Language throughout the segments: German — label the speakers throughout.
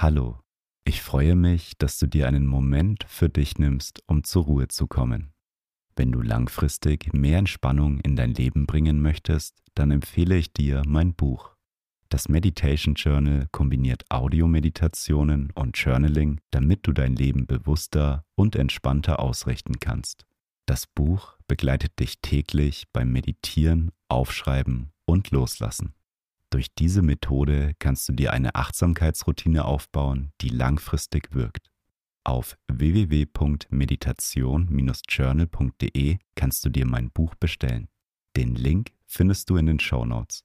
Speaker 1: Hallo, ich freue mich, dass du dir einen Moment für dich nimmst, um zur Ruhe zu kommen. Wenn du langfristig mehr Entspannung in dein Leben bringen möchtest, dann empfehle ich dir mein Buch. Das Meditation Journal kombiniert Audiomeditationen und Journaling, damit du dein Leben bewusster und entspannter ausrichten kannst. Das Buch begleitet dich täglich beim Meditieren, Aufschreiben und Loslassen. Durch diese Methode kannst du dir eine Achtsamkeitsroutine aufbauen, die langfristig wirkt. Auf www.meditation-journal.de kannst du dir mein Buch bestellen. Den Link findest du in den Show Notes.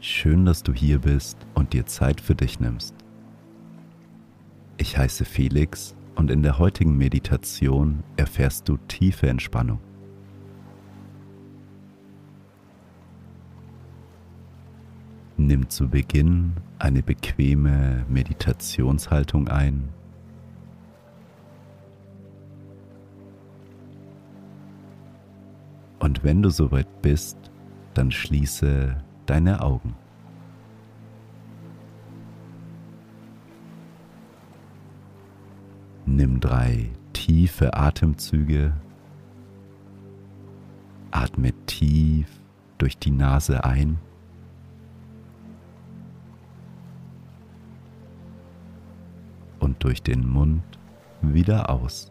Speaker 1: Schön, dass du hier bist und dir Zeit für dich nimmst. Ich heiße Felix und in der heutigen Meditation erfährst du tiefe Entspannung. Nimm zu Beginn eine bequeme Meditationshaltung ein. Und wenn du soweit bist, dann schließe deine Augen. Nimm drei tiefe Atemzüge. Atme tief durch die Nase ein. Und durch den Mund wieder aus.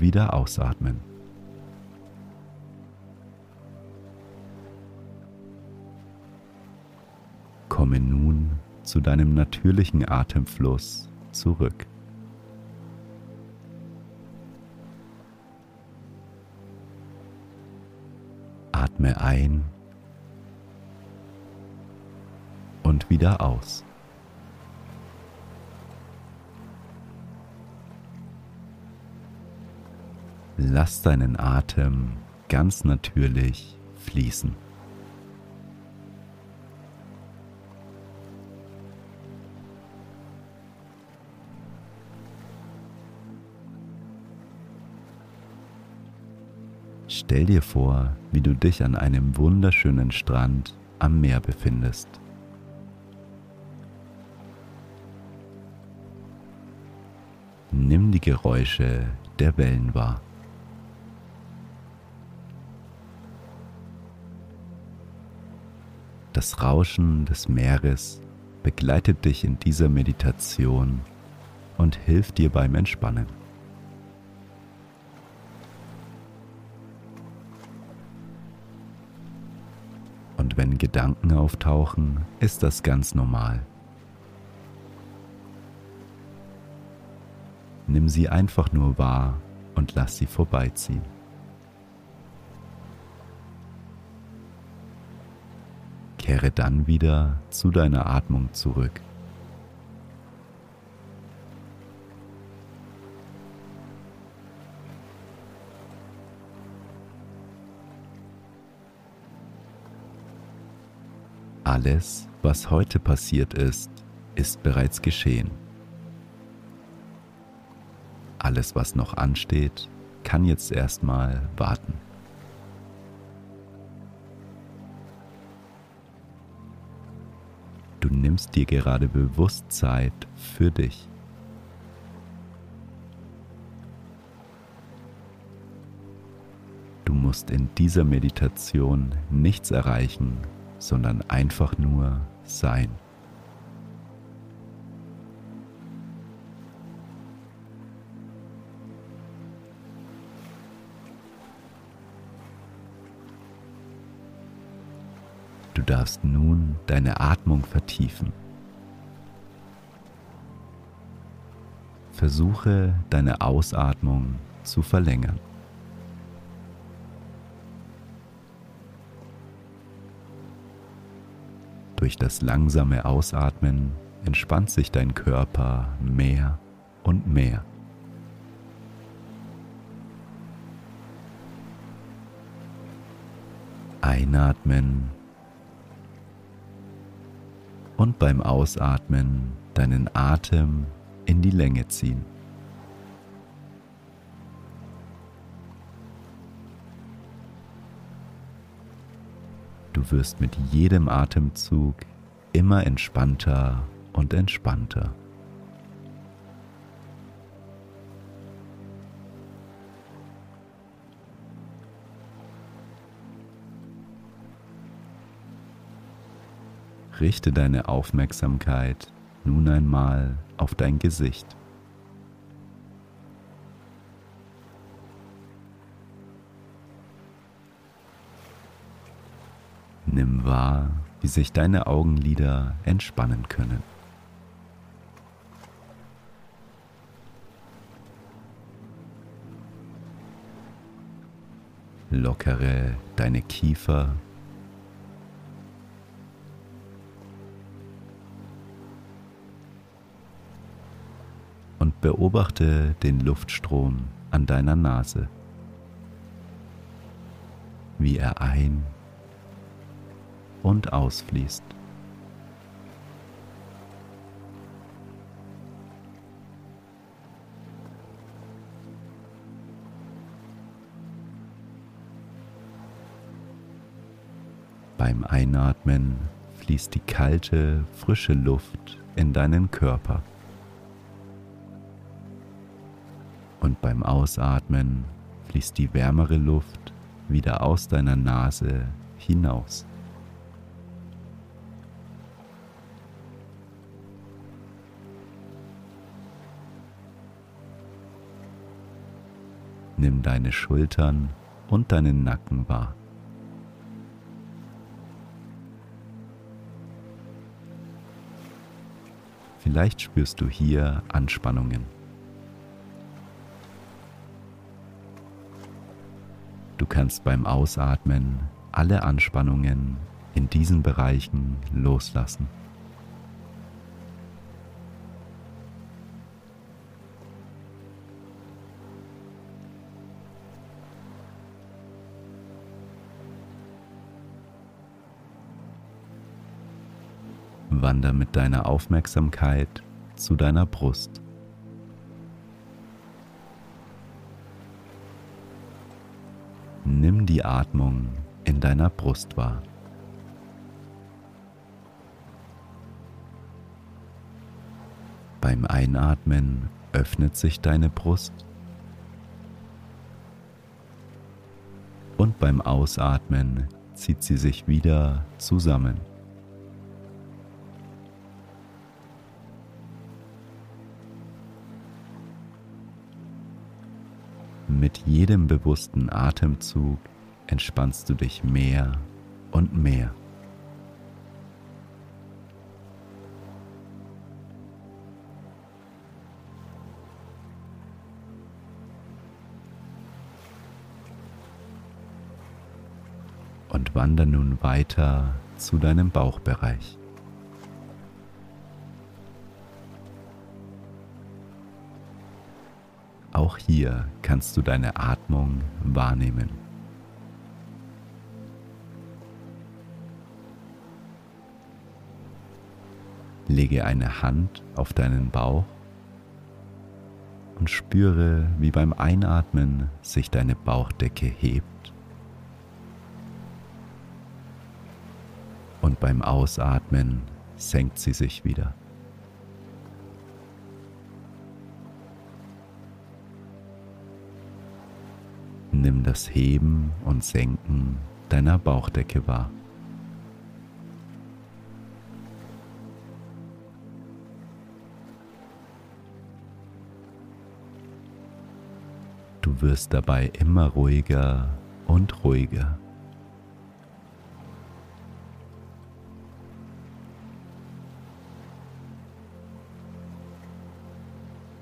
Speaker 1: wieder ausatmen. Komme nun zu deinem natürlichen Atemfluss zurück. Atme ein und wieder aus. Lass deinen Atem ganz natürlich fließen. Stell dir vor, wie du dich an einem wunderschönen Strand am Meer befindest. Nimm die Geräusche der Wellen wahr. Das Rauschen des Meeres begleitet dich in dieser Meditation und hilft dir beim Entspannen. Und wenn Gedanken auftauchen, ist das ganz normal. Nimm sie einfach nur wahr und lass sie vorbeiziehen. Kehre dann wieder zu deiner Atmung zurück. Alles, was heute passiert ist, ist bereits geschehen. Alles, was noch ansteht, kann jetzt erstmal warten. Nimmst dir gerade bewusst Zeit für dich. Du musst in dieser Meditation nichts erreichen, sondern einfach nur sein. Darfst nun deine Atmung vertiefen. Versuche deine Ausatmung zu verlängern. Durch das langsame Ausatmen entspannt sich dein Körper mehr und mehr. Einatmen und beim Ausatmen deinen Atem in die Länge ziehen. Du wirst mit jedem Atemzug immer entspannter und entspannter. Richte deine Aufmerksamkeit nun einmal auf dein Gesicht. Nimm wahr, wie sich deine Augenlider entspannen können. Lockere deine Kiefer beobachte den Luftstrom an deiner Nase, wie er ein- und ausfließt. Beim Einatmen fließt die kalte, frische Luft in deinen Körper. Und beim Ausatmen fließt die wärmere Luft wieder aus deiner Nase hinaus. Nimm deine Schultern und deinen Nacken wahr. Vielleicht spürst du hier Anspannungen. Du kannst beim Ausatmen alle Anspannungen in diesen Bereichen loslassen. Wander mit deiner Aufmerksamkeit zu deiner Brust. Nimm die Atmung in deiner Brust wahr. Beim Einatmen öffnet sich deine Brust und beim Ausatmen zieht sie sich wieder zusammen. Mit jedem bewussten Atemzug entspannst du dich mehr und mehr. Und wander nun weiter zu deinem Bauchbereich. Auch hier kannst du deine Atmung wahrnehmen. Lege eine Hand auf deinen Bauch und spüre, wie beim Einatmen sich deine Bauchdecke hebt und beim Ausatmen senkt sie sich wieder. Nimm das Heben und Senken deiner Bauchdecke wahr. Du wirst dabei immer ruhiger und ruhiger.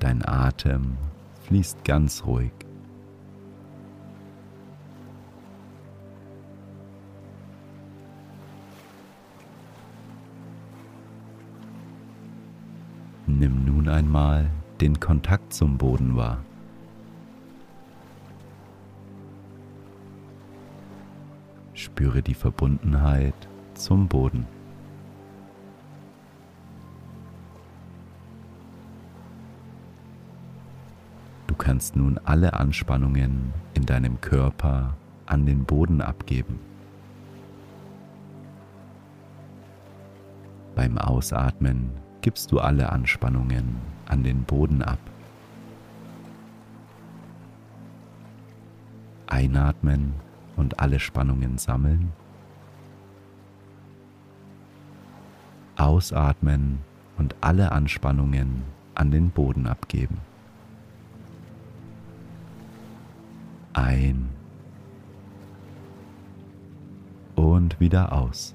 Speaker 1: Dein Atem fließt ganz ruhig. Einmal den Kontakt zum Boden wahr. Spüre die Verbundenheit zum Boden. Du kannst nun alle Anspannungen in deinem Körper an den Boden abgeben. Beim Ausatmen gibst du alle Anspannungen an den Boden ab. Einatmen und alle Spannungen sammeln. Ausatmen und alle Anspannungen an den Boden abgeben. Ein und wieder aus.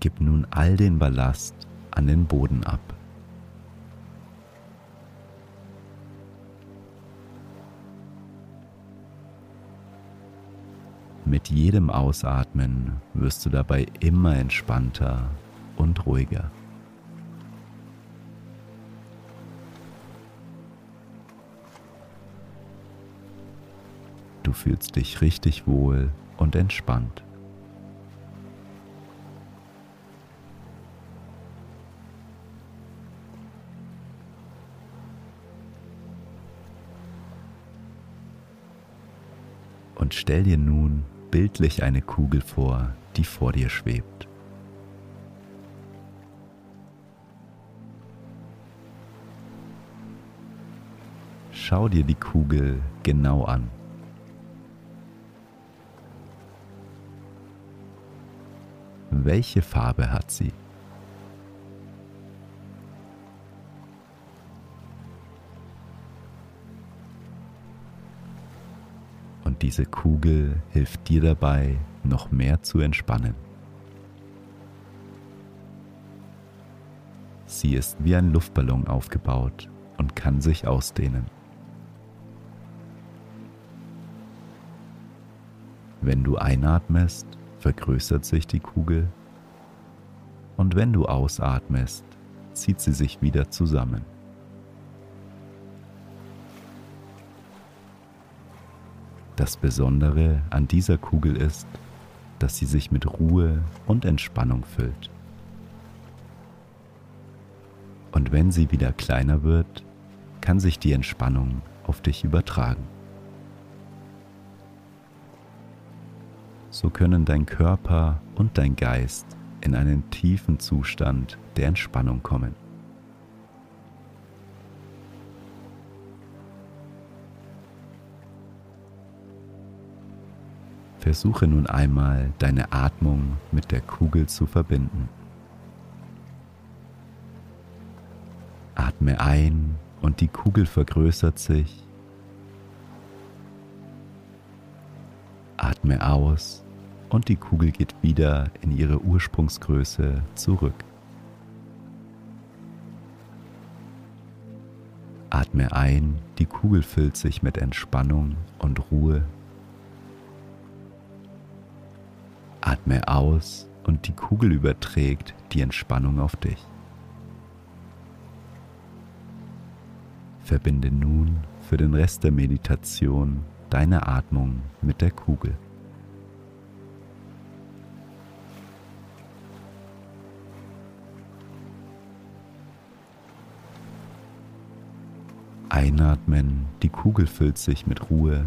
Speaker 1: Gib nun all den Ballast an den Boden ab. Mit jedem Ausatmen wirst du dabei immer entspannter und ruhiger. Du fühlst dich richtig wohl und entspannt. Und stell dir nun bildlich eine Kugel vor, die vor dir schwebt. Schau dir die Kugel genau an. Welche Farbe hat sie? Diese Kugel hilft dir dabei, noch mehr zu entspannen. Sie ist wie ein Luftballon aufgebaut und kann sich ausdehnen. Wenn du einatmest, vergrößert sich die Kugel und wenn du ausatmest, zieht sie sich wieder zusammen. Das Besondere an dieser Kugel ist, dass sie sich mit Ruhe und Entspannung füllt. Und wenn sie wieder kleiner wird, kann sich die Entspannung auf dich übertragen. So können dein Körper und dein Geist in einen tiefen Zustand der Entspannung kommen. Versuche nun einmal deine Atmung mit der Kugel zu verbinden. Atme ein und die Kugel vergrößert sich. Atme aus und die Kugel geht wieder in ihre Ursprungsgröße zurück. Atme ein, die Kugel füllt sich mit Entspannung und Ruhe Atme aus und die Kugel überträgt die Entspannung auf dich. Verbinde nun für den Rest der Meditation deine Atmung mit der Kugel. Einatmen, die Kugel füllt sich mit Ruhe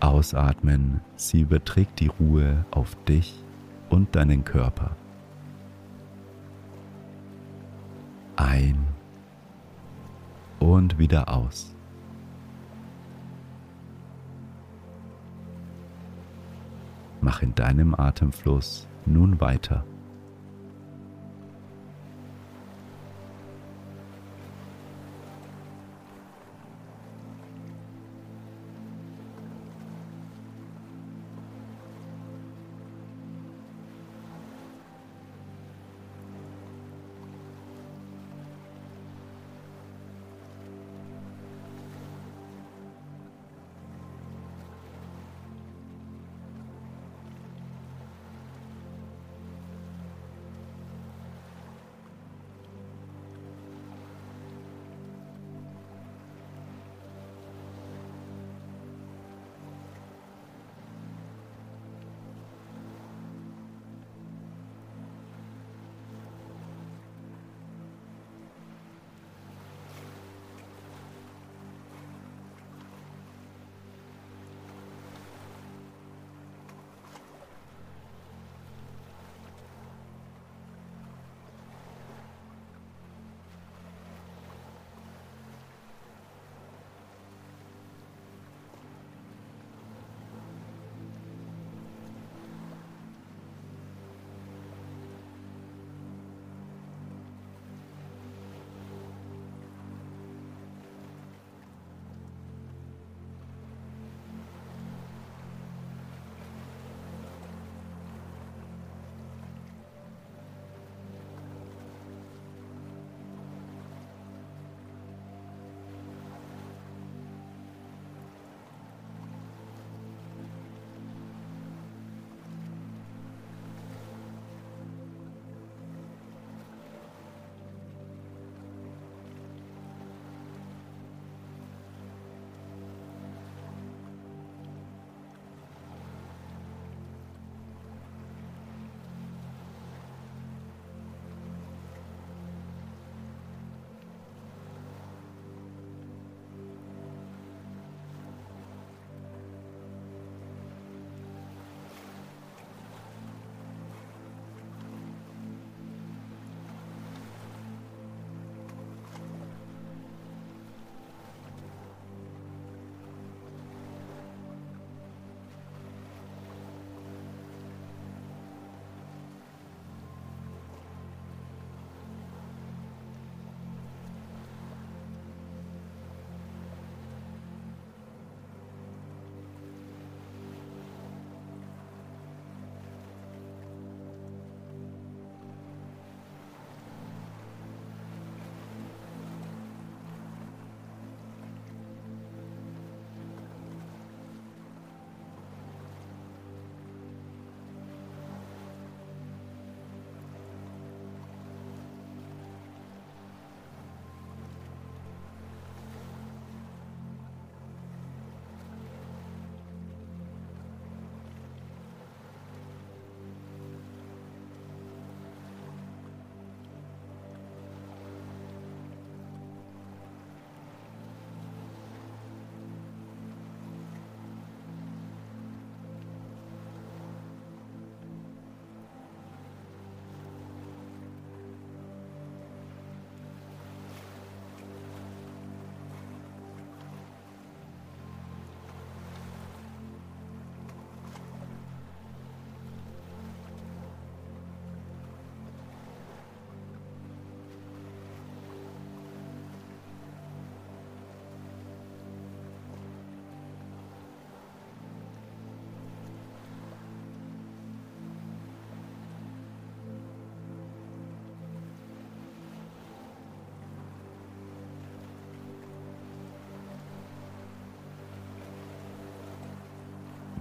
Speaker 1: Ausatmen, sie überträgt die Ruhe auf dich und deinen Körper. Ein und wieder aus. Mach in deinem Atemfluss nun weiter.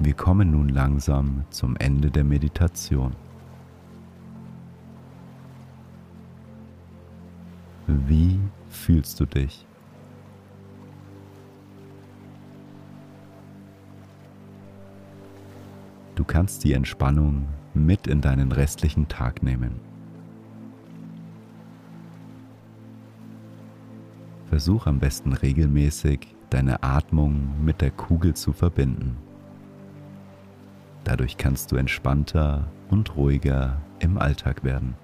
Speaker 1: Wir kommen nun langsam zum Ende der Meditation. Wie fühlst du dich? Du kannst die Entspannung mit in deinen restlichen Tag nehmen. Versuch am besten regelmäßig deine Atmung mit der Kugel zu verbinden. Dadurch kannst du entspannter und ruhiger im Alltag werden.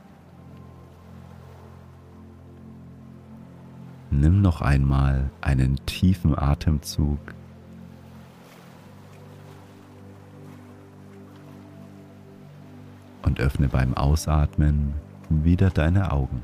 Speaker 1: Nimm noch einmal einen tiefen Atemzug. Und öffne beim Ausatmen wieder deine Augen.